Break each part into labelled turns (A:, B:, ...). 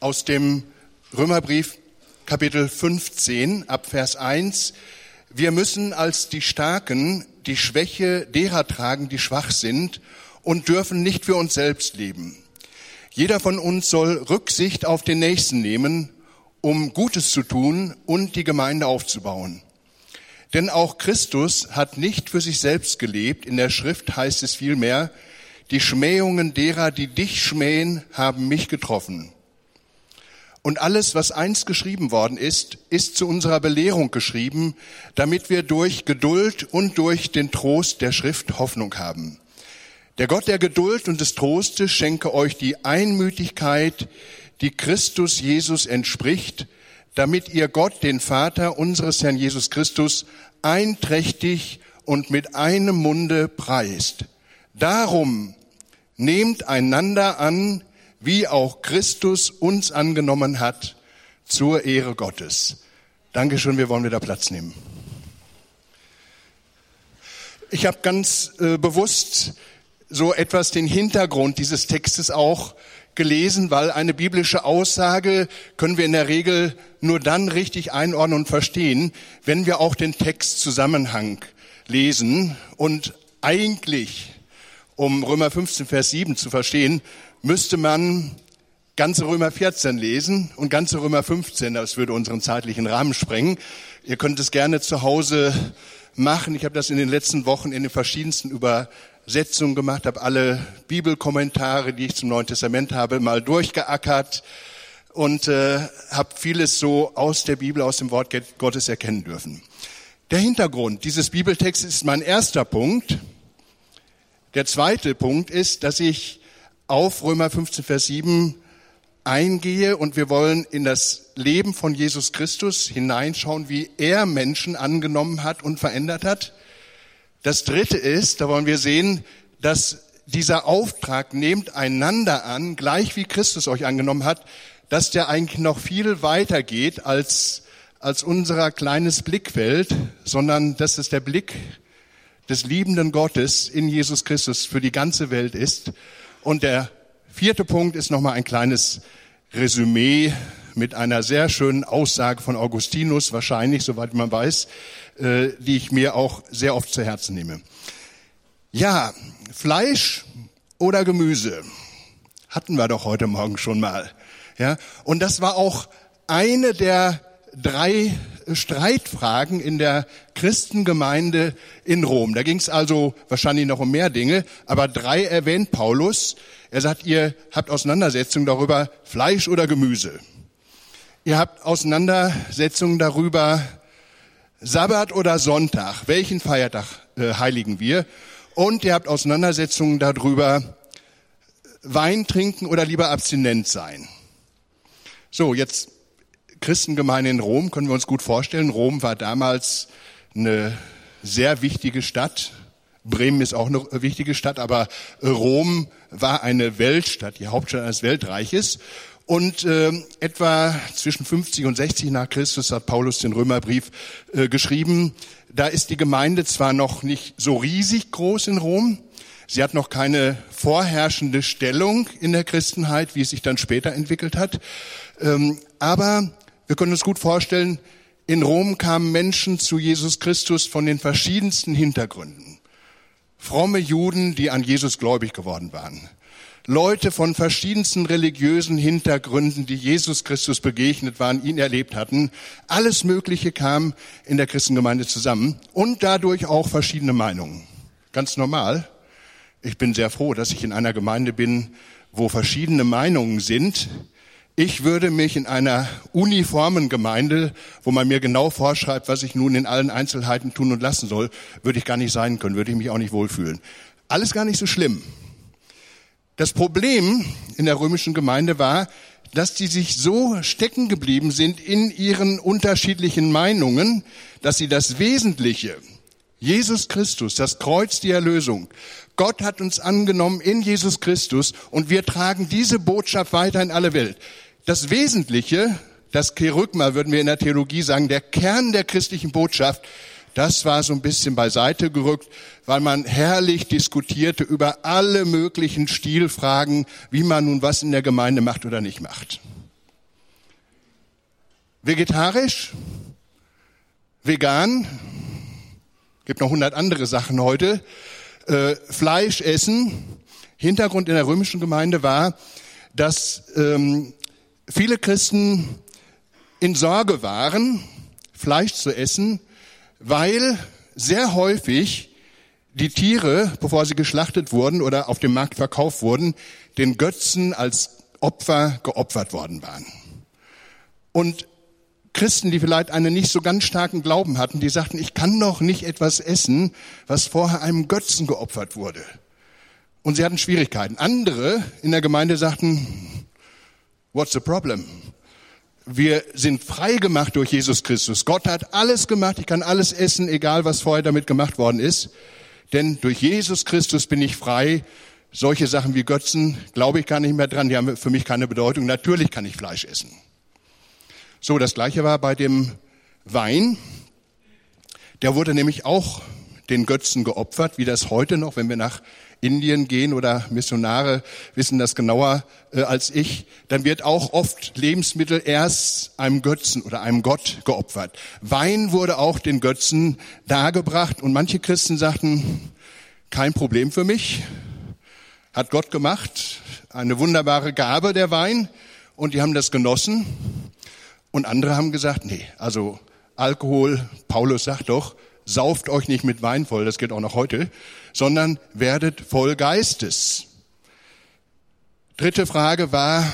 A: aus dem Römerbrief Kapitel 15 ab Vers 1. Wir müssen als die Starken die Schwäche derer tragen, die schwach sind und dürfen nicht für uns selbst leben. Jeder von uns soll Rücksicht auf den Nächsten nehmen, um Gutes zu tun und die Gemeinde aufzubauen. Denn auch Christus hat nicht für sich selbst gelebt. In der Schrift heißt es vielmehr, die Schmähungen derer, die dich schmähen, haben mich getroffen. Und alles, was einst geschrieben worden ist, ist zu unserer Belehrung geschrieben, damit wir durch Geduld und durch den Trost der Schrift Hoffnung haben. Der Gott der Geduld und des Trostes schenke euch die Einmütigkeit, die Christus Jesus entspricht, damit ihr Gott, den Vater unseres Herrn Jesus Christus, einträchtig und mit einem Munde preist. Darum nehmt einander an, wie auch Christus uns angenommen hat, zur Ehre Gottes. Dankeschön, wir wollen wieder Platz nehmen. Ich habe ganz äh, bewusst so etwas den Hintergrund dieses Textes auch gelesen, weil eine biblische Aussage können wir in der Regel nur dann richtig einordnen und verstehen, wenn wir auch den Textzusammenhang lesen. Und eigentlich, um Römer 15, Vers 7 zu verstehen, müsste man ganze Römer 14 lesen und ganze Römer 15. Das würde unseren zeitlichen Rahmen sprengen. Ihr könnt es gerne zu Hause machen. Ich habe das in den letzten Wochen in den verschiedensten Übersetzungen gemacht, habe alle Bibelkommentare, die ich zum Neuen Testament habe, mal durchgeackert und äh, habe vieles so aus der Bibel, aus dem Wort Gottes erkennen dürfen. Der Hintergrund dieses Bibeltextes ist mein erster Punkt. Der zweite Punkt ist, dass ich auf Römer 15, Vers 7 eingehe und wir wollen in das Leben von Jesus Christus hineinschauen, wie er Menschen angenommen hat und verändert hat. Das dritte ist, da wollen wir sehen, dass dieser Auftrag nehmt einander an, gleich wie Christus euch angenommen hat, dass der eigentlich noch viel weiter geht als, als unser kleines Blickfeld, sondern dass es der Blick des liebenden Gottes in Jesus Christus für die ganze Welt ist und der vierte Punkt ist nochmal ein kleines Resümee mit einer sehr schönen Aussage von Augustinus, wahrscheinlich, soweit man weiß, äh, die ich mir auch sehr oft zu Herzen nehme. Ja, Fleisch oder Gemüse hatten wir doch heute Morgen schon mal. Ja, und das war auch eine der drei Streitfragen in der Christengemeinde in Rom. Da ging es also wahrscheinlich noch um mehr Dinge, aber drei erwähnt Paulus. Er sagt, ihr habt Auseinandersetzungen darüber, Fleisch oder Gemüse. Ihr habt Auseinandersetzungen darüber, Sabbat oder Sonntag, welchen Feiertag äh, heiligen wir? Und ihr habt Auseinandersetzungen darüber, Wein trinken oder lieber abstinent sein. So, jetzt Christengemeinde in Rom können wir uns gut vorstellen. Rom war damals eine sehr wichtige Stadt. Bremen ist auch eine wichtige Stadt, aber Rom war eine Weltstadt, die Hauptstadt eines Weltreiches. Und äh, etwa zwischen 50 und 60 nach Christus hat Paulus den Römerbrief äh, geschrieben. Da ist die Gemeinde zwar noch nicht so riesig groß in Rom, sie hat noch keine vorherrschende Stellung in der Christenheit, wie es sich dann später entwickelt hat, ähm, aber wir können uns gut vorstellen, in Rom kamen Menschen zu Jesus Christus von den verschiedensten Hintergründen. Fromme Juden, die an Jesus gläubig geworden waren. Leute von verschiedensten religiösen Hintergründen, die Jesus Christus begegnet waren, ihn erlebt hatten. Alles Mögliche kam in der Christengemeinde zusammen und dadurch auch verschiedene Meinungen. Ganz normal. Ich bin sehr froh, dass ich in einer Gemeinde bin, wo verschiedene Meinungen sind, ich würde mich in einer uniformen Gemeinde, wo man mir genau vorschreibt, was ich nun in allen Einzelheiten tun und lassen soll, würde ich gar nicht sein können, würde ich mich auch nicht wohlfühlen. Alles gar nicht so schlimm. Das Problem in der römischen Gemeinde war, dass die sich so stecken geblieben sind in ihren unterschiedlichen Meinungen, dass sie das Wesentliche, Jesus Christus, das Kreuz, die Erlösung, Gott hat uns angenommen in Jesus Christus und wir tragen diese Botschaft weiter in alle Welt. Das Wesentliche, das Kerygma, würden wir in der Theologie sagen, der Kern der christlichen Botschaft, das war so ein bisschen beiseite gerückt, weil man herrlich diskutierte über alle möglichen Stilfragen, wie man nun was in der Gemeinde macht oder nicht macht. vegetarisch, vegan, gibt noch hundert andere Sachen heute, äh, Fleisch essen. Hintergrund in der römischen Gemeinde war, dass ähm, viele Christen in Sorge waren, Fleisch zu essen, weil sehr häufig die Tiere, bevor sie geschlachtet wurden oder auf dem Markt verkauft wurden, den Götzen als Opfer geopfert worden waren. Und Christen, die vielleicht einen nicht so ganz starken Glauben hatten, die sagten, ich kann doch nicht etwas essen, was vorher einem Götzen geopfert wurde. Und sie hatten Schwierigkeiten. Andere in der Gemeinde sagten, what's the problem? Wir sind frei gemacht durch Jesus Christus. Gott hat alles gemacht. Ich kann alles essen, egal was vorher damit gemacht worden ist. Denn durch Jesus Christus bin ich frei. Solche Sachen wie Götzen glaube ich gar nicht mehr dran. Die haben für mich keine Bedeutung. Natürlich kann ich Fleisch essen. So, das gleiche war bei dem Wein. Der wurde nämlich auch den Götzen geopfert, wie das heute noch, wenn wir nach Indien gehen oder Missionare wissen das genauer äh, als ich, dann wird auch oft Lebensmittel erst einem Götzen oder einem Gott geopfert. Wein wurde auch den Götzen dargebracht und manche Christen sagten, kein Problem für mich, hat Gott gemacht, eine wunderbare Gabe der Wein und die haben das genossen und andere haben gesagt, nee, also Alkohol, Paulus sagt doch, sauft euch nicht mit Wein voll, das geht auch noch heute, sondern werdet voll Geistes. Dritte Frage war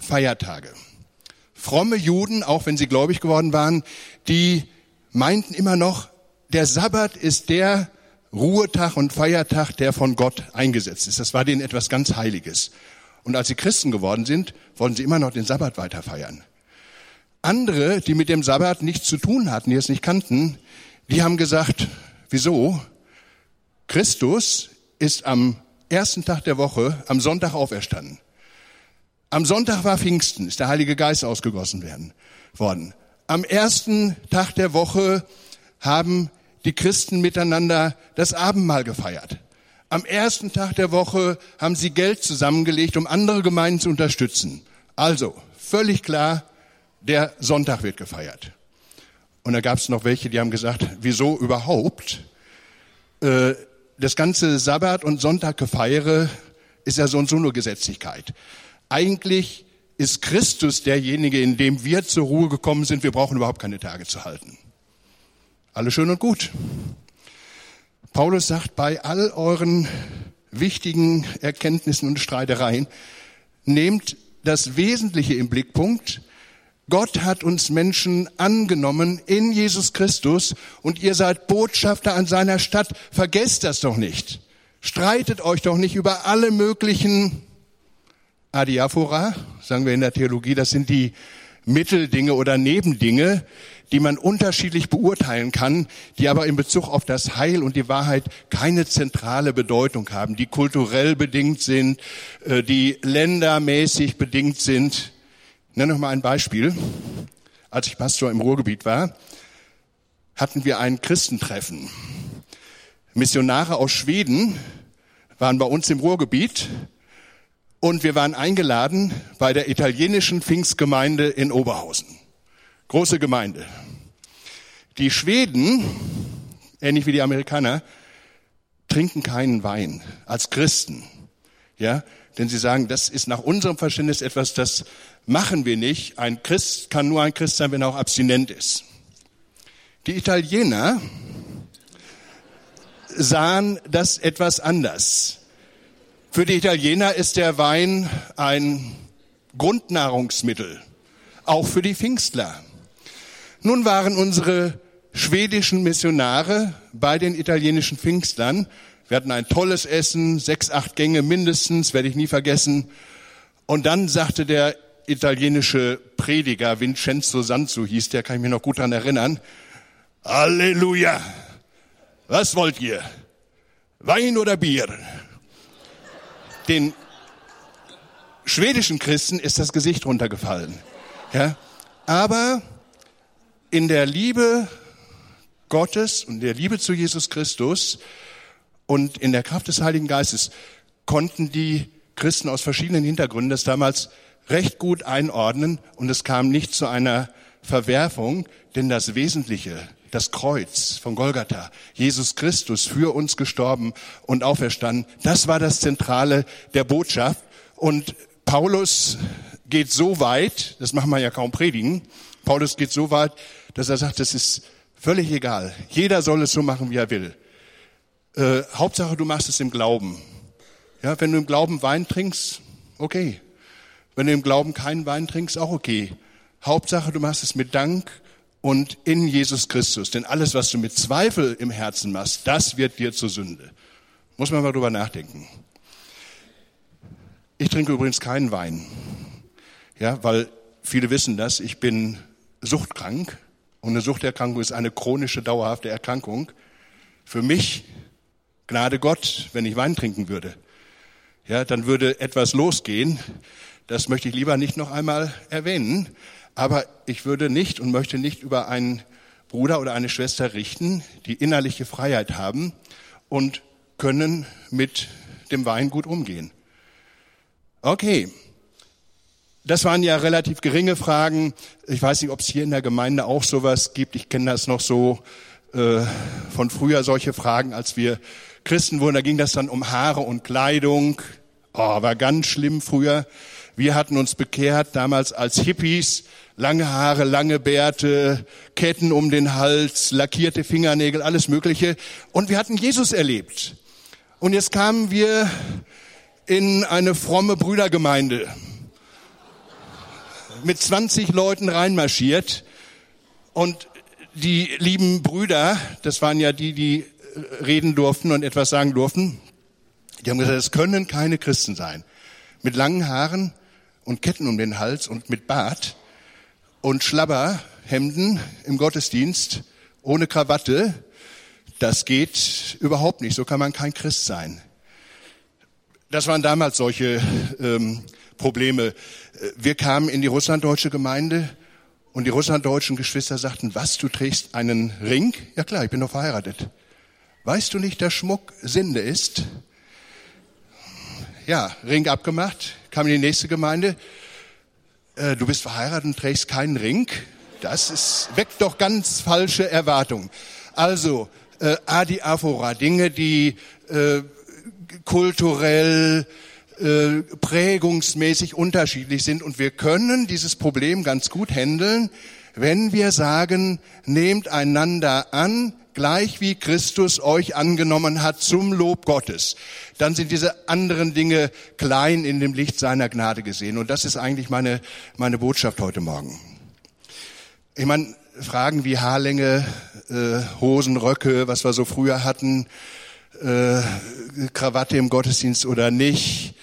A: Feiertage. Fromme Juden, auch wenn sie gläubig geworden waren, die meinten immer noch, der Sabbat ist der Ruhetag und Feiertag, der von Gott eingesetzt ist. Das war denen etwas ganz Heiliges. Und als sie Christen geworden sind, wollten sie immer noch den Sabbat weiter feiern. Andere, die mit dem Sabbat nichts zu tun hatten, die es nicht kannten, die haben gesagt, wieso? Christus ist am ersten Tag der Woche, am Sonntag auferstanden. Am Sonntag war Pfingsten, ist der Heilige Geist ausgegossen werden, worden. Am ersten Tag der Woche haben die Christen miteinander das Abendmahl gefeiert. Am ersten Tag der Woche haben sie Geld zusammengelegt, um andere Gemeinden zu unterstützen. Also, völlig klar, der Sonntag wird gefeiert. Und da gab es noch welche, die haben gesagt, wieso überhaupt? Äh, das ganze Sabbat- und Sonntaggefeiere ist ja so und so nur Gesetzlichkeit. Eigentlich ist Christus derjenige, in dem wir zur Ruhe gekommen sind. Wir brauchen überhaupt keine Tage zu halten. Alles schön und gut. Paulus sagt, bei all euren wichtigen Erkenntnissen und Streitereien, nehmt das Wesentliche im Blickpunkt, Gott hat uns Menschen angenommen in Jesus Christus und ihr seid Botschafter an seiner Stadt. Vergesst das doch nicht. Streitet euch doch nicht über alle möglichen Adiaphora, sagen wir in der Theologie, das sind die Mitteldinge oder Nebendinge, die man unterschiedlich beurteilen kann, die aber in Bezug auf das Heil und die Wahrheit keine zentrale Bedeutung haben, die kulturell bedingt sind, äh, die ländermäßig bedingt sind. Ich nenne noch mal ein Beispiel. Als ich Pastor im Ruhrgebiet war, hatten wir ein Christentreffen. Missionare aus Schweden waren bei uns im Ruhrgebiet und wir waren eingeladen bei der italienischen Pfingstgemeinde in Oberhausen. Große Gemeinde. Die Schweden, ähnlich wie die Amerikaner, trinken keinen Wein als Christen. Ja, denn sie sagen, das ist nach unserem Verständnis etwas, das machen wir nicht. Ein Christ kann nur ein Christ sein, wenn er auch abstinent ist. Die Italiener sahen das etwas anders. Für die Italiener ist der Wein ein Grundnahrungsmittel, auch für die Pfingstler. Nun waren unsere schwedischen Missionare bei den italienischen Pfingstlern. Wir hatten ein tolles Essen, sechs, acht Gänge mindestens, werde ich nie vergessen. Und dann sagte der italienische Prediger Vincenzo Sanzu hieß, der kann ich mir noch gut daran erinnern. Halleluja! Was wollt ihr? Wein oder Bier? Den schwedischen Christen ist das Gesicht runtergefallen. Ja? Aber in der Liebe Gottes und der Liebe zu Jesus Christus und in der Kraft des Heiligen Geistes konnten die Christen aus verschiedenen Hintergründen das damals recht gut einordnen und es kam nicht zu einer Verwerfung, denn das Wesentliche, das Kreuz von Golgatha, Jesus Christus für uns gestorben und auferstanden, das war das Zentrale der Botschaft. Und Paulus geht so weit, das machen wir ja kaum predigen, Paulus geht so weit, dass er sagt, es ist völlig egal. Jeder soll es so machen, wie er will. Äh, Hauptsache, du machst es im Glauben. Ja, wenn du im Glauben Wein trinkst, okay. Wenn du im Glauben keinen Wein trinkst, auch okay. Hauptsache, du machst es mit Dank und in Jesus Christus. Denn alles, was du mit Zweifel im Herzen machst, das wird dir zur Sünde. Muss man mal drüber nachdenken. Ich trinke übrigens keinen Wein. Ja, weil viele wissen das. Ich bin suchtkrank. Und eine Suchterkrankung ist eine chronische, dauerhafte Erkrankung. Für mich, Gnade Gott, wenn ich Wein trinken würde. Ja, dann würde etwas losgehen. Das möchte ich lieber nicht noch einmal erwähnen. Aber ich würde nicht und möchte nicht über einen Bruder oder eine Schwester richten, die innerliche Freiheit haben und können mit dem Wein gut umgehen. Okay. Das waren ja relativ geringe Fragen. Ich weiß nicht, ob es hier in der Gemeinde auch sowas gibt. Ich kenne das noch so äh, von früher, solche Fragen, als wir Christen wurden. Da ging das dann um Haare und Kleidung. Oh, war ganz schlimm früher. Wir hatten uns bekehrt damals als Hippies lange Haare, lange Bärte, Ketten um den Hals, lackierte Fingernägel, alles Mögliche. Und wir hatten Jesus erlebt. Und jetzt kamen wir in eine fromme Brüdergemeinde mit 20 Leuten reinmarschiert und die lieben Brüder, das waren ja die, die reden durften und etwas sagen durften, die haben gesagt, es können keine Christen sein. Mit langen Haaren und Ketten um den Hals und mit Bart und Schlabberhemden im Gottesdienst ohne Krawatte, das geht überhaupt nicht. So kann man kein Christ sein. Das waren damals solche ähm, Probleme. Wir kamen in die russlanddeutsche Gemeinde und die russlanddeutschen Geschwister sagten, was, du trägst einen Ring? Ja klar, ich bin doch verheiratet. Weißt du nicht, dass Schmuck Sünde ist? Ja, Ring abgemacht, kam in die nächste Gemeinde äh, du bist verheiratet und trägst keinen Ring. Das ist, weckt doch ganz falsche Erwartungen. Also, äh, Adi Aphora, Dinge, die äh, kulturell, äh, prägungsmäßig unterschiedlich sind. Und wir können dieses Problem ganz gut handeln, wenn wir sagen, nehmt einander an, gleich wie Christus euch angenommen hat zum Lob Gottes, dann sind diese anderen Dinge klein in dem Licht seiner Gnade gesehen. Und das ist eigentlich meine, meine Botschaft heute Morgen. Ich meine, Fragen wie Haarlänge, äh, Hosen, Röcke, was wir so früher hatten, äh, Krawatte im Gottesdienst oder nicht,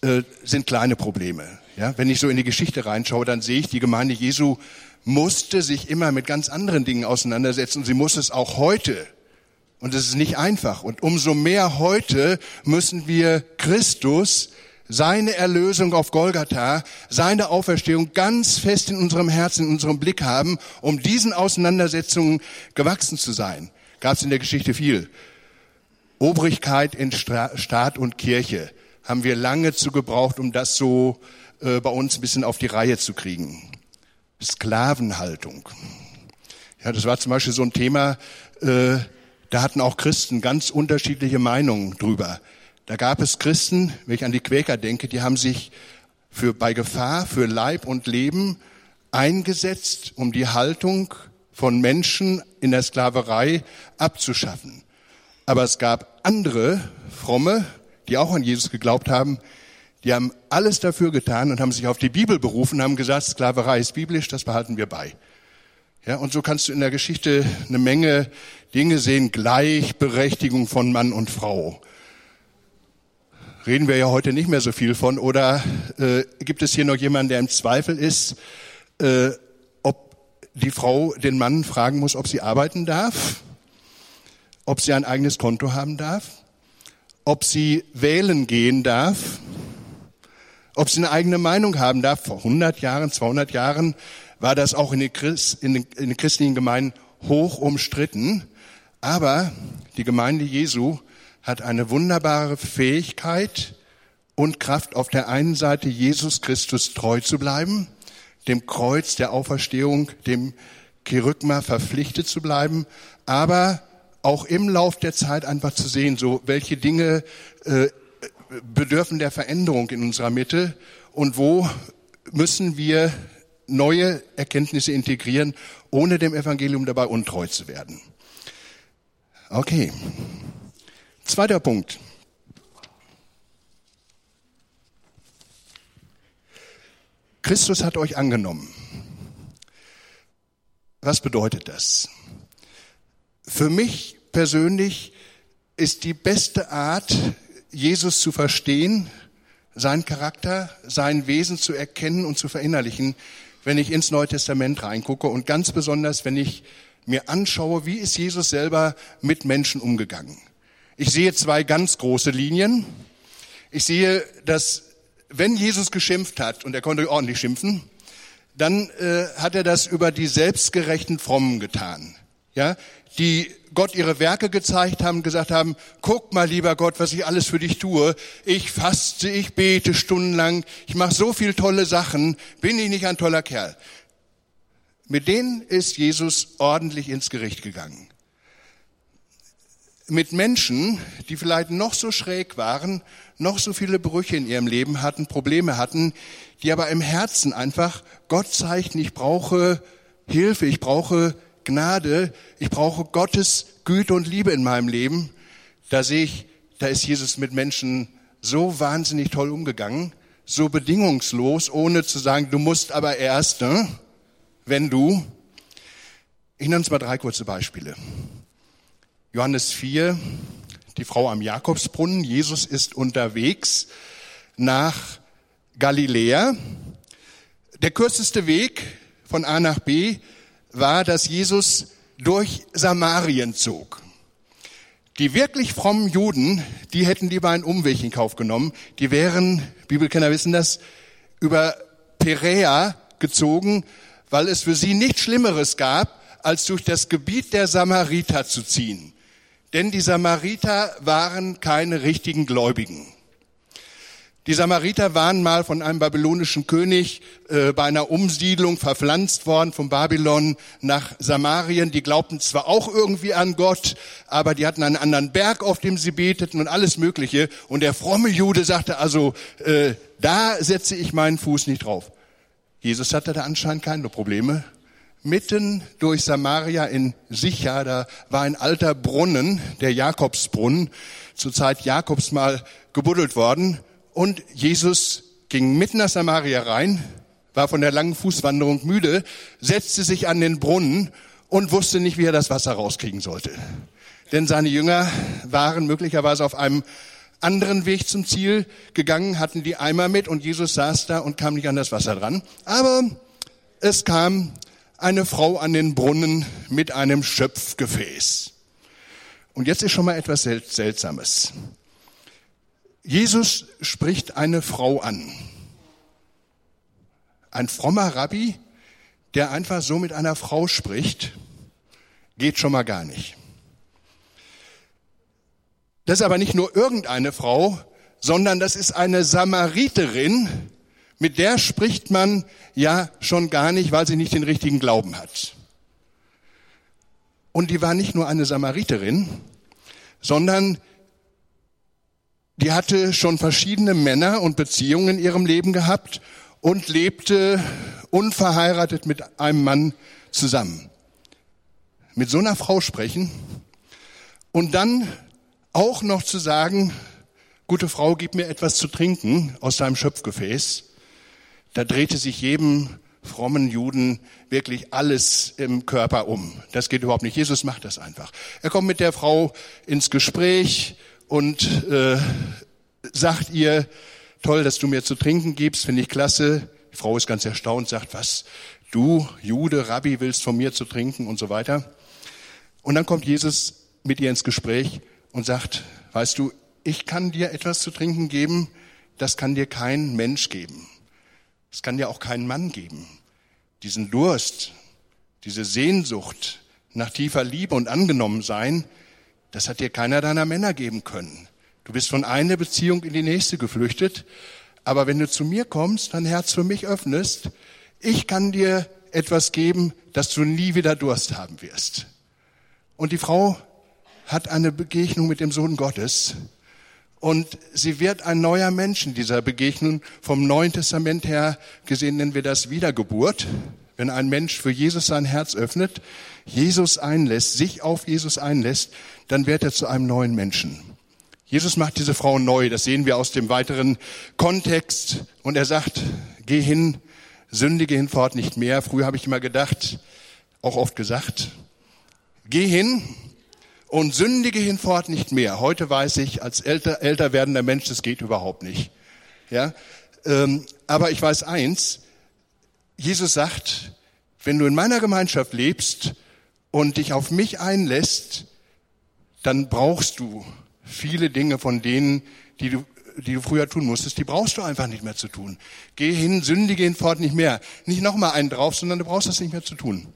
A: äh, sind kleine Probleme. Ja, wenn ich so in die Geschichte reinschaue, dann sehe ich, die Gemeinde Jesu musste sich immer mit ganz anderen Dingen auseinandersetzen. Sie muss es auch heute. Und es ist nicht einfach. Und umso mehr heute müssen wir Christus, seine Erlösung auf Golgatha, seine Auferstehung ganz fest in unserem Herzen, in unserem Blick haben, um diesen Auseinandersetzungen gewachsen zu sein. Gab es in der Geschichte viel. Obrigkeit in Staat und Kirche haben wir lange zu gebraucht, um das so äh, bei uns ein bisschen auf die Reihe zu kriegen. Sklavenhaltung. Ja, das war zum Beispiel so ein Thema, äh, da hatten auch Christen ganz unterschiedliche Meinungen drüber. Da gab es Christen, wenn ich an die Quäker denke, die haben sich für, bei Gefahr für Leib und Leben eingesetzt, um die Haltung von Menschen in der Sklaverei abzuschaffen. Aber es gab andere Fromme, die auch an Jesus geglaubt haben, die haben alles dafür getan und haben sich auf die Bibel berufen, haben gesagt, Sklaverei ist biblisch, das behalten wir bei. Ja, und so kannst du in der Geschichte eine Menge Dinge sehen, Gleichberechtigung von Mann und Frau. Reden wir ja heute nicht mehr so viel von. Oder äh, gibt es hier noch jemanden, der im Zweifel ist, äh, ob die Frau den Mann fragen muss, ob sie arbeiten darf, ob sie ein eigenes Konto haben darf, ob sie wählen gehen darf, ob sie eine eigene Meinung haben darf. Vor 100 Jahren, 200 Jahren war das auch in den, Christ, in den, in den christlichen Gemeinden hoch umstritten. Aber die Gemeinde Jesu hat eine wunderbare Fähigkeit und Kraft, auf der einen Seite Jesus Christus treu zu bleiben, dem Kreuz der Auferstehung, dem Kerygma verpflichtet zu bleiben, aber auch im Lauf der Zeit einfach zu sehen, so welche Dinge äh, bedürfen der Veränderung in unserer Mitte und wo müssen wir neue Erkenntnisse integrieren, ohne dem Evangelium dabei untreu zu werden. Okay. Zweiter Punkt. Christus hat euch angenommen. Was bedeutet das? Für mich persönlich ist die beste Art, Jesus zu verstehen, seinen Charakter, sein Wesen zu erkennen und zu verinnerlichen, wenn ich ins Neue Testament reingucke und ganz besonders, wenn ich mir anschaue, wie ist Jesus selber mit Menschen umgegangen. Ich sehe zwei ganz große Linien. Ich sehe, dass wenn Jesus geschimpft hat, und er konnte ordentlich schimpfen, dann äh, hat er das über die selbstgerechten Frommen getan. Ja, die Gott ihre Werke gezeigt haben, gesagt haben, guck mal, lieber Gott, was ich alles für dich tue. Ich faste, ich bete stundenlang, ich mache so viel tolle Sachen, bin ich nicht ein toller Kerl? Mit denen ist Jesus ordentlich ins Gericht gegangen. Mit Menschen, die vielleicht noch so schräg waren, noch so viele Brüche in ihrem Leben hatten, Probleme hatten, die aber im Herzen einfach Gott zeigten, ich brauche Hilfe, ich brauche Gnade, ich brauche Gottes Güte und Liebe in meinem Leben. Da sehe ich, da ist Jesus mit Menschen so wahnsinnig toll umgegangen, so bedingungslos, ohne zu sagen, du musst aber erst, ne? wenn du. Ich nenne uns mal drei kurze Beispiele. Johannes 4, die Frau am Jakobsbrunnen. Jesus ist unterwegs nach Galiläa. Der kürzeste Weg von A nach B war, dass Jesus durch Samarien zog. Die wirklich frommen Juden, die hätten lieber einen Umweg in Kauf genommen. Die wären, Bibelkenner wissen das, über Perea gezogen, weil es für sie nichts Schlimmeres gab, als durch das Gebiet der Samariter zu ziehen. Denn die Samariter waren keine richtigen Gläubigen. Die Samariter waren mal von einem babylonischen König äh, bei einer Umsiedlung verpflanzt worden von Babylon nach Samarien. Die glaubten zwar auch irgendwie an Gott, aber die hatten einen anderen Berg, auf dem sie beteten und alles Mögliche. Und der fromme Jude sagte also, äh, da setze ich meinen Fuß nicht drauf. Jesus hatte da anscheinend keine Probleme. Mitten durch Samaria in Sicha, da war ein alter Brunnen, der Jakobsbrunnen, zur Zeit Jakobs mal gebuddelt worden. Und Jesus ging mitten nach Samaria rein, war von der langen Fußwanderung müde, setzte sich an den Brunnen und wusste nicht, wie er das Wasser rauskriegen sollte. Denn seine Jünger waren möglicherweise auf einem anderen Weg zum Ziel gegangen, hatten die Eimer mit und Jesus saß da und kam nicht an das Wasser dran. Aber es kam eine Frau an den Brunnen mit einem Schöpfgefäß. Und jetzt ist schon mal etwas Seltsames. Jesus spricht eine Frau an. Ein frommer Rabbi, der einfach so mit einer Frau spricht, geht schon mal gar nicht. Das ist aber nicht nur irgendeine Frau, sondern das ist eine Samariterin, mit der spricht man ja schon gar nicht, weil sie nicht den richtigen Glauben hat. Und die war nicht nur eine Samariterin, sondern die hatte schon verschiedene Männer und Beziehungen in ihrem Leben gehabt und lebte unverheiratet mit einem Mann zusammen. Mit so einer Frau sprechen und dann auch noch zu sagen, gute Frau, gib mir etwas zu trinken aus deinem Schöpfgefäß, da drehte sich jedem frommen Juden wirklich alles im Körper um. Das geht überhaupt nicht. Jesus macht das einfach. Er kommt mit der Frau ins Gespräch und äh, sagt ihr, toll, dass du mir zu trinken gibst, finde ich klasse. Die Frau ist ganz erstaunt, sagt, was, du, Jude, Rabbi, willst von mir zu trinken und so weiter. Und dann kommt Jesus mit ihr ins Gespräch und sagt, weißt du, ich kann dir etwas zu trinken geben, das kann dir kein Mensch geben. Das kann dir auch kein Mann geben. Diesen Durst, diese Sehnsucht nach tiefer Liebe und angenommen sein, das hat dir keiner deiner Männer geben können. Du bist von einer Beziehung in die nächste geflüchtet, aber wenn du zu mir kommst, dein Herz für mich öffnest, ich kann dir etwas geben, dass du nie wieder Durst haben wirst. Und die Frau hat eine Begegnung mit dem Sohn Gottes und sie wird ein neuer Mensch in dieser Begegnung. Vom Neuen Testament her gesehen nennen wir das Wiedergeburt. Wenn ein Mensch für Jesus sein Herz öffnet, Jesus einlässt, sich auf Jesus einlässt, dann wird er zu einem neuen Menschen. Jesus macht diese Frau neu, das sehen wir aus dem weiteren Kontext. Und er sagt, geh hin, sündige hinfort nicht mehr. Früher habe ich immer gedacht, auch oft gesagt, geh hin und sündige hinfort nicht mehr. Heute weiß ich, als älter, älter werdender Mensch, das geht überhaupt nicht. Ja, ähm, aber ich weiß eins, Jesus sagt, wenn du in meiner Gemeinschaft lebst und dich auf mich einlässt, dann brauchst du viele Dinge von denen, die du, die du früher tun musstest, die brauchst du einfach nicht mehr zu tun. Geh hin, sündige hinfort nicht mehr. Nicht nochmal einen drauf, sondern du brauchst das nicht mehr zu tun.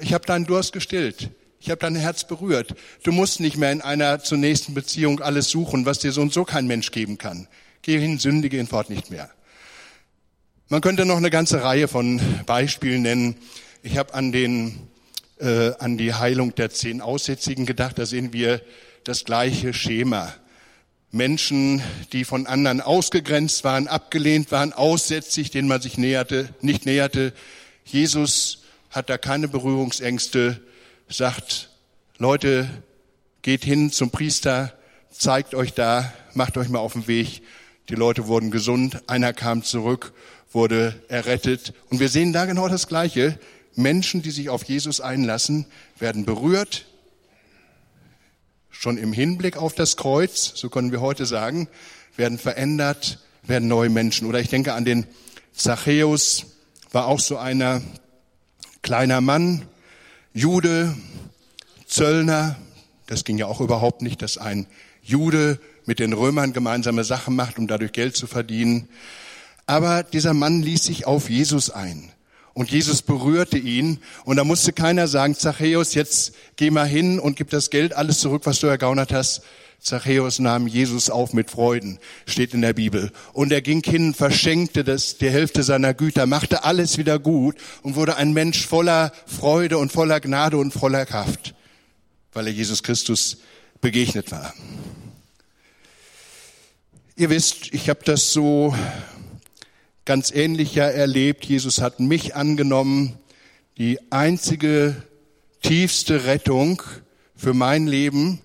A: Ich habe deinen Durst gestillt. Ich habe dein Herz berührt. Du musst nicht mehr in einer zur nächsten Beziehung alles suchen, was dir so und so kein Mensch geben kann. Geh hin, sündige hinfort nicht mehr. Man könnte noch eine ganze Reihe von Beispielen nennen. Ich habe an den äh, an die Heilung der zehn Aussätzigen gedacht. Da sehen wir das gleiche Schema. Menschen, die von anderen ausgegrenzt waren, abgelehnt waren, aussätzig, denen man sich näherte, nicht näherte. Jesus hat da keine Berührungsängste, sagt, Leute, geht hin zum Priester, zeigt euch da, macht euch mal auf den Weg. Die Leute wurden gesund, einer kam zurück wurde errettet. Und wir sehen da genau das Gleiche. Menschen, die sich auf Jesus einlassen, werden berührt, schon im Hinblick auf das Kreuz, so können wir heute sagen, werden verändert, werden neue Menschen. Oder ich denke an den Zachäus, war auch so einer kleiner Mann, Jude, Zöllner. Das ging ja auch überhaupt nicht, dass ein Jude mit den Römern gemeinsame Sachen macht, um dadurch Geld zu verdienen. Aber dieser Mann ließ sich auf Jesus ein. Und Jesus berührte ihn. Und da musste keiner sagen, Zachäus, jetzt geh mal hin und gib das Geld alles zurück, was du ergaunert hast. Zachäus nahm Jesus auf mit Freuden, steht in der Bibel. Und er ging hin, verschenkte das, die Hälfte seiner Güter, machte alles wieder gut und wurde ein Mensch voller Freude und voller Gnade und voller Kraft, weil er Jesus Christus begegnet war. Ihr wisst, ich habe das so ganz ähnlich ja erlebt. Jesus hat mich angenommen. Die einzige tiefste Rettung für mein Leben,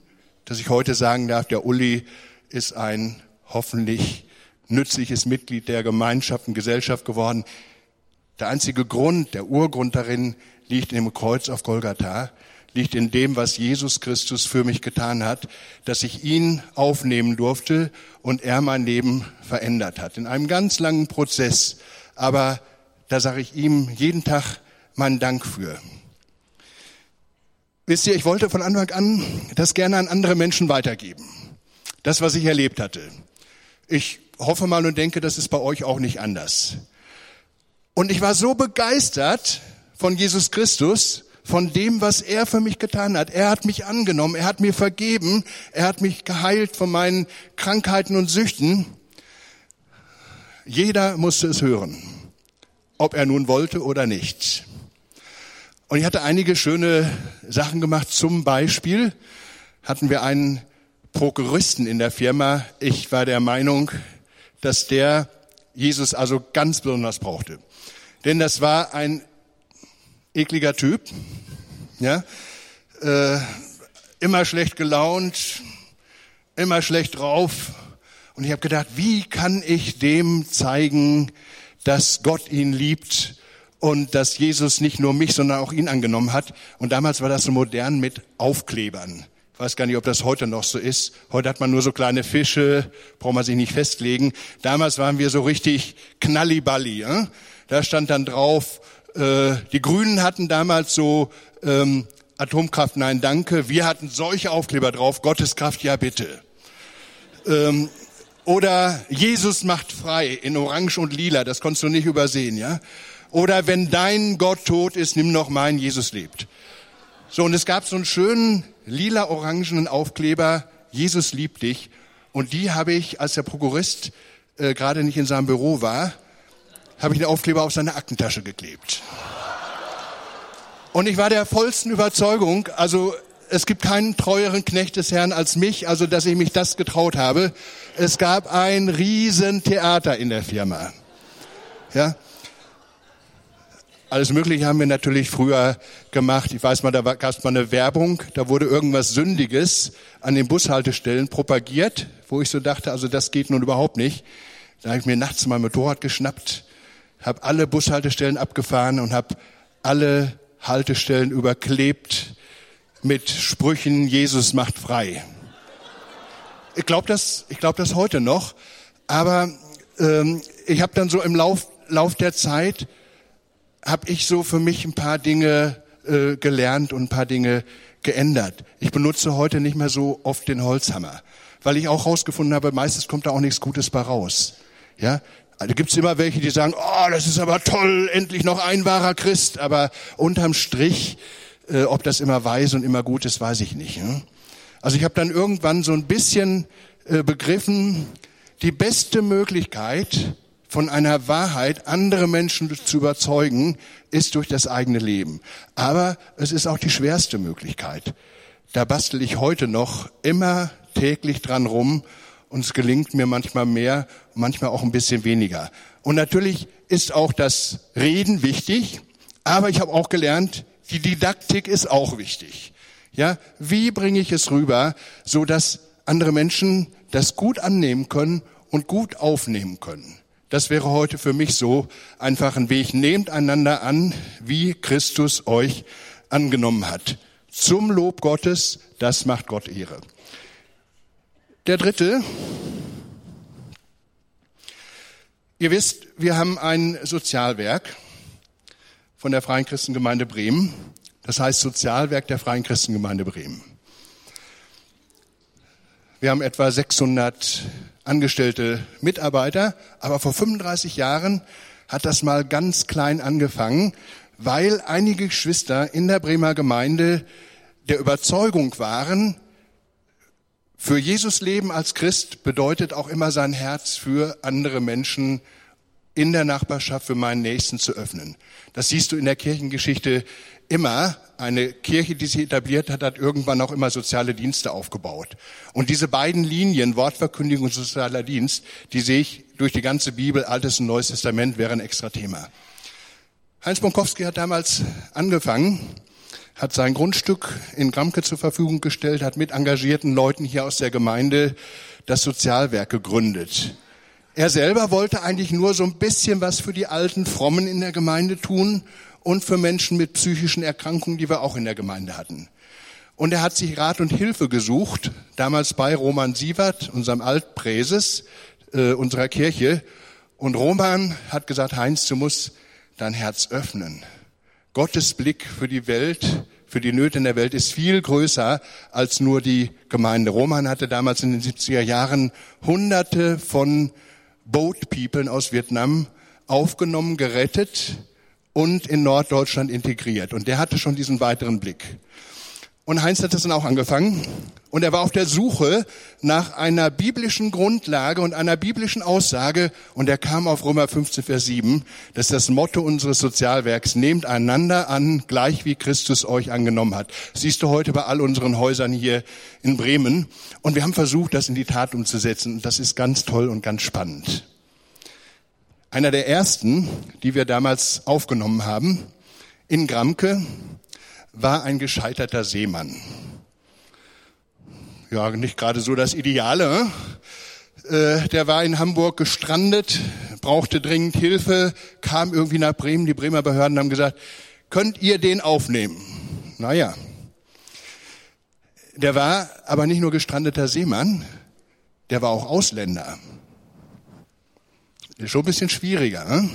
A: dass ich heute sagen darf, der Uli ist ein hoffentlich nützliches Mitglied der Gemeinschaft und Gesellschaft geworden. Der einzige Grund, der Urgrund darin liegt im Kreuz auf Golgatha liegt in dem, was Jesus Christus für mich getan hat, dass ich ihn aufnehmen durfte und er mein Leben verändert hat. In einem ganz langen Prozess. Aber da sage ich ihm jeden Tag meinen Dank für. Wisst ihr, ich wollte von Anfang an das gerne an andere Menschen weitergeben. Das, was ich erlebt hatte. Ich hoffe mal und denke, das ist bei euch auch nicht anders. Und ich war so begeistert von Jesus Christus, von dem, was er für mich getan hat. Er hat mich angenommen, er hat mir vergeben, er hat mich geheilt von meinen Krankheiten und Süchten. Jeder musste es hören, ob er nun wollte oder nicht. Und ich hatte einige schöne Sachen gemacht. Zum Beispiel hatten wir einen Prokuristen in der Firma. Ich war der Meinung, dass der Jesus also ganz besonders brauchte. Denn das war ein ekliger Typ, ja, äh, immer schlecht gelaunt, immer schlecht drauf. Und ich habe gedacht, wie kann ich dem zeigen, dass Gott ihn liebt und dass Jesus nicht nur mich, sondern auch ihn angenommen hat. Und damals war das so modern mit Aufklebern. Ich weiß gar nicht, ob das heute noch so ist. Heute hat man nur so kleine Fische, braucht man sich nicht festlegen. Damals waren wir so richtig knalliballi. Äh? Da stand dann drauf, äh, die Grünen hatten damals so ähm, Atomkraft, nein, danke. Wir hatten solche Aufkleber drauf, Gottes Kraft, ja bitte. Ähm, oder Jesus macht frei in Orange und Lila, das konntest du nicht übersehen, ja. Oder wenn dein Gott tot ist, nimm noch meinen, Jesus lebt. So, und es gab so einen schönen lila-orangenen Aufkleber, Jesus liebt dich. Und die habe ich, als der Prokurist äh, gerade nicht in seinem Büro war, habe ich den Aufkleber auf seine Aktentasche geklebt. Und ich war der vollsten Überzeugung, also es gibt keinen treueren Knecht des Herrn als mich, also dass ich mich das getraut habe. Es gab ein Riesentheater in der Firma. Ja, alles Mögliche haben wir natürlich früher gemacht. Ich weiß mal, da gab es mal eine Werbung, da wurde irgendwas Sündiges an den Bushaltestellen propagiert, wo ich so dachte, also das geht nun überhaupt nicht. Da habe ich mir nachts mein Motorrad geschnappt, habe alle Bushaltestellen abgefahren und habe alle Haltestellen überklebt mit Sprüchen, Jesus macht frei. Ich glaube das, ich glaube das heute noch, aber ähm, ich habe dann so im Lauf, Lauf der Zeit habe ich so für mich ein paar Dinge äh, gelernt und ein paar Dinge geändert. Ich benutze heute nicht mehr so oft den Holzhammer, weil ich auch herausgefunden habe, meistens kommt da auch nichts Gutes bei raus. Ja, also gibt's immer welche, die sagen, oh, das ist aber toll, endlich noch ein wahrer Christ, aber unterm Strich, äh, ob das immer weise und immer gut ist, weiß ich nicht. Ne? Also ich habe dann irgendwann so ein bisschen äh, begriffen, die beste Möglichkeit, von einer Wahrheit andere Menschen zu überzeugen, ist durch das eigene Leben. Aber es ist auch die schwerste Möglichkeit. Da bastel ich heute noch immer täglich dran rum und es gelingt mir manchmal mehr, manchmal auch ein bisschen weniger. Und natürlich ist auch das Reden wichtig, aber ich habe auch gelernt, die Didaktik ist auch wichtig. Ja, wie bringe ich es rüber, so dass andere Menschen das gut annehmen können und gut aufnehmen können? Das wäre heute für mich so einfach ein Weg. Nehmt einander an, wie Christus euch angenommen hat. Zum Lob Gottes, das macht Gott Ehre. Der dritte. Ihr wisst, wir haben ein Sozialwerk von der Freien Christengemeinde Bremen. Das heißt Sozialwerk der Freien Christengemeinde Bremen. Wir haben etwa 600 angestellte Mitarbeiter, aber vor 35 Jahren hat das mal ganz klein angefangen, weil einige Geschwister in der Bremer Gemeinde der Überzeugung waren, für Jesus Leben als Christ bedeutet auch immer sein Herz für andere Menschen in der Nachbarschaft für meinen Nächsten zu öffnen. Das siehst du in der Kirchengeschichte immer. Eine Kirche, die sich etabliert hat, hat irgendwann auch immer soziale Dienste aufgebaut. Und diese beiden Linien, Wortverkündigung und sozialer Dienst, die sehe ich durch die ganze Bibel, Altes und Neues Testament, wäre ein extra Thema. Heinz Bonkowski hat damals angefangen, hat sein Grundstück in Gramke zur Verfügung gestellt, hat mit engagierten Leuten hier aus der Gemeinde das Sozialwerk gegründet. Er selber wollte eigentlich nur so ein bisschen was für die alten Frommen in der Gemeinde tun und für Menschen mit psychischen Erkrankungen, die wir auch in der Gemeinde hatten. Und er hat sich Rat und Hilfe gesucht, damals bei Roman Sievert, unserem Altpräses äh, unserer Kirche. Und Roman hat gesagt, Heinz, du musst dein Herz öffnen. Gottes Blick für die Welt, für die Nöte in der Welt ist viel größer als nur die Gemeinde. Roman hatte damals in den 70er Jahren hunderte von Boat People aus Vietnam aufgenommen, gerettet und in Norddeutschland integriert. Und der hatte schon diesen weiteren Blick. Und Heinz hat das dann auch angefangen. Und er war auf der Suche nach einer biblischen Grundlage und einer biblischen Aussage. Und er kam auf Römer 15, Vers 7. Das ist das Motto unseres Sozialwerks. Nehmt einander an, gleich wie Christus euch angenommen hat. Das siehst du heute bei all unseren Häusern hier in Bremen. Und wir haben versucht, das in die Tat umzusetzen. Das ist ganz toll und ganz spannend. Einer der ersten, die wir damals aufgenommen haben, in Gramke, war ein gescheiterter Seemann. Ja, nicht gerade so das Ideale. Äh, der war in Hamburg gestrandet, brauchte dringend Hilfe, kam irgendwie nach Bremen. Die Bremer Behörden haben gesagt, könnt ihr den aufnehmen? Naja. Der war aber nicht nur gestrandeter Seemann, der war auch Ausländer. Ist schon ein bisschen schwieriger. Ne?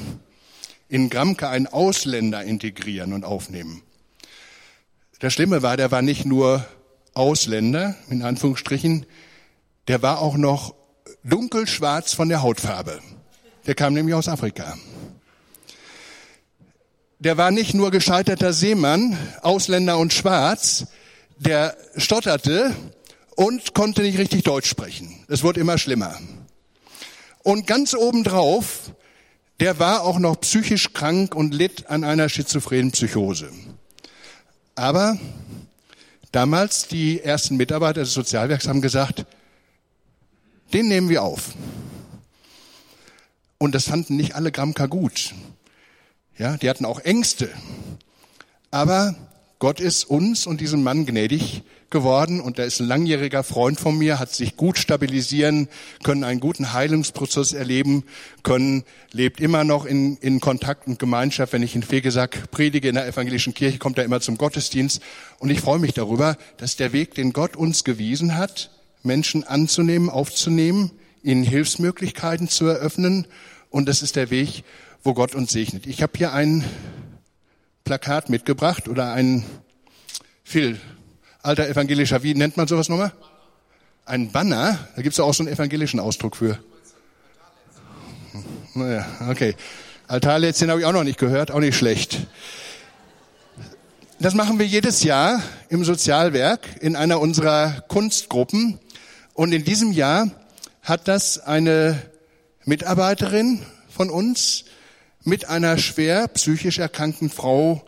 A: In Gramke einen Ausländer integrieren und aufnehmen. Das Schlimme war, der war nicht nur Ausländer, in Anführungsstrichen, der war auch noch dunkelschwarz von der Hautfarbe. Der kam nämlich aus Afrika. Der war nicht nur gescheiterter Seemann, Ausländer und schwarz, der stotterte und konnte nicht richtig Deutsch sprechen. Es wurde immer schlimmer. Und ganz obendrauf der war auch noch psychisch krank und litt an einer schizophrenen Psychose. Aber damals die ersten Mitarbeiter des Sozialwerks haben gesagt, den nehmen wir auf. Und das fanden nicht alle Gramka gut. Ja, die hatten auch Ängste. Aber Gott ist uns und diesem Mann gnädig geworden und er ist ein langjähriger Freund von mir, hat sich gut stabilisieren können, einen guten Heilungsprozess erleben können, lebt immer noch in, in Kontakt und Gemeinschaft. Wenn ich in Fegesack predige in der evangelischen Kirche, kommt er immer zum Gottesdienst und ich freue mich darüber, dass der Weg, den Gott uns gewiesen hat, Menschen anzunehmen, aufzunehmen, ihnen Hilfsmöglichkeiten zu eröffnen und das ist der Weg, wo Gott uns segnet. Ich habe hier ein Plakat mitgebracht oder ein Phil, alter evangelischer, wie nennt man sowas nochmal? Ein Banner, da gibt es auch so einen evangelischen Ausdruck für. Naja, okay. Altarlätzchen habe ich auch noch nicht gehört, auch nicht schlecht. Das machen wir jedes Jahr im Sozialwerk in einer unserer Kunstgruppen. Und in diesem Jahr hat das eine Mitarbeiterin von uns mit einer schwer psychisch erkrankten Frau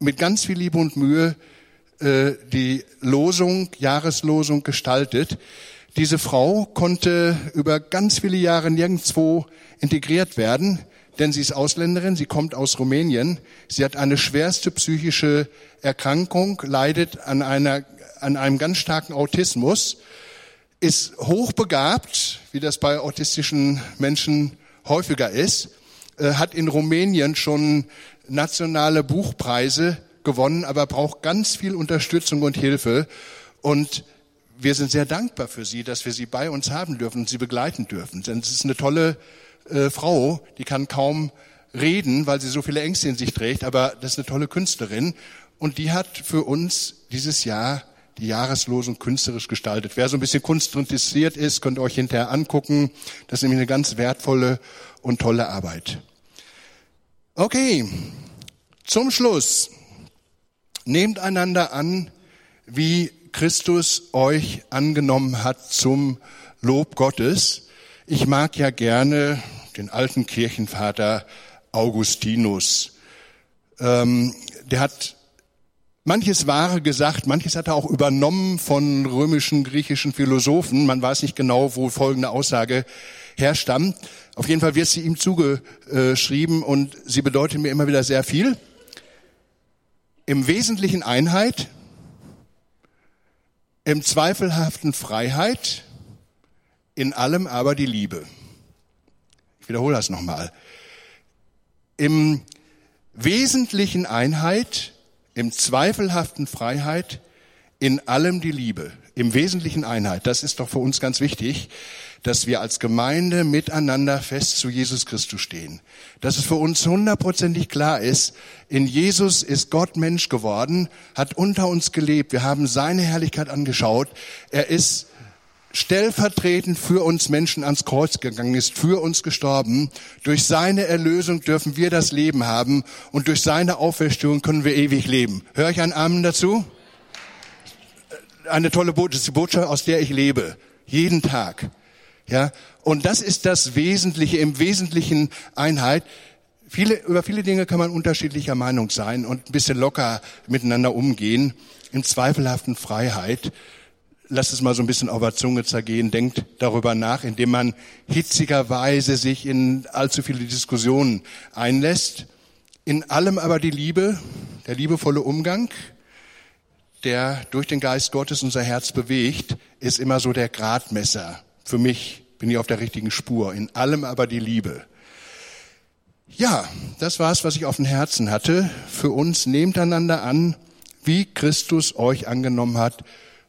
A: mit ganz viel Liebe und Mühe äh, die Losung, Jahreslosung gestaltet. Diese Frau konnte über ganz viele Jahre nirgendwo integriert werden, denn sie ist Ausländerin, sie kommt aus Rumänien, sie hat eine schwerste psychische Erkrankung, leidet an, einer, an einem ganz starken Autismus, ist hochbegabt, wie das bei autistischen Menschen häufiger ist, äh, hat in Rumänien schon nationale Buchpreise gewonnen, aber braucht ganz viel Unterstützung und Hilfe. Und wir sind sehr dankbar für sie, dass wir sie bei uns haben dürfen und sie begleiten dürfen. Denn es ist eine tolle äh, Frau, die kann kaum reden, weil sie so viele Ängste in sich trägt, aber das ist eine tolle Künstlerin. Und die hat für uns dieses Jahr die Jahreslosung künstlerisch gestaltet. Wer so ein bisschen Kunst interessiert ist, könnt ihr euch hinterher angucken. Das ist nämlich eine ganz wertvolle und tolle Arbeit. Okay, zum Schluss. Nehmt einander an, wie Christus euch angenommen hat zum Lob Gottes. Ich mag ja gerne den alten Kirchenvater Augustinus. Ähm, der hat manches Wahre gesagt, manches hat er auch übernommen von römischen, griechischen Philosophen. Man weiß nicht genau, wo folgende Aussage herstammt. Auf jeden Fall wird sie ihm zugeschrieben und sie bedeutet mir immer wieder sehr viel. Im Wesentlichen Einheit, im zweifelhaften Freiheit, in allem aber die Liebe. Ich wiederhole das nochmal. Im wesentlichen Einheit, im zweifelhaften Freiheit, in allem die Liebe. Im wesentlichen Einheit. Das ist doch für uns ganz wichtig, dass wir als Gemeinde miteinander fest zu Jesus Christus stehen. Dass es für uns hundertprozentig klar ist, in Jesus ist Gott Mensch geworden, hat unter uns gelebt. Wir haben seine Herrlichkeit angeschaut. Er ist stellvertretend für uns Menschen ans Kreuz gegangen ist, für uns gestorben. Durch seine Erlösung dürfen wir das Leben haben und durch seine Auferstehung können wir ewig leben. Hör ich einen Amen dazu? Eine tolle Botschaft, aus der ich lebe. Jeden Tag. Ja. Und das ist das Wesentliche, im Wesentlichen Einheit. Viele, über viele Dinge kann man unterschiedlicher Meinung sein und ein bisschen locker miteinander umgehen. In zweifelhaften Freiheit lasst es mal so ein bisschen auf der Zunge zergehen, denkt darüber nach, indem man hitzigerweise sich in allzu viele Diskussionen einlässt. In allem aber die Liebe, der liebevolle Umgang, der durch den Geist Gottes unser Herz bewegt, ist immer so der Gradmesser. Für mich bin ich auf der richtigen Spur. In allem aber die Liebe. Ja, das war's, was ich auf dem Herzen hatte. Für uns nehmt einander an, wie Christus euch angenommen hat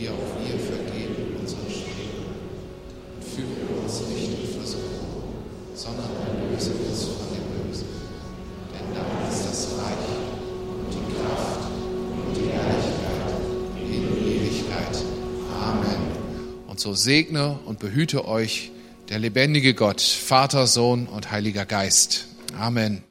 B: wie auch wir vergeben unseren Schuldigen. Und führe uns nicht in Versuchung, sondern erlöse uns von dem Bösen. Denn dein ist das Reich und die Kraft und die Herrlichkeit in Ewigkeit. Amen. Und so segne und behüte euch der lebendige Gott, Vater, Sohn und Heiliger Geist. Amen.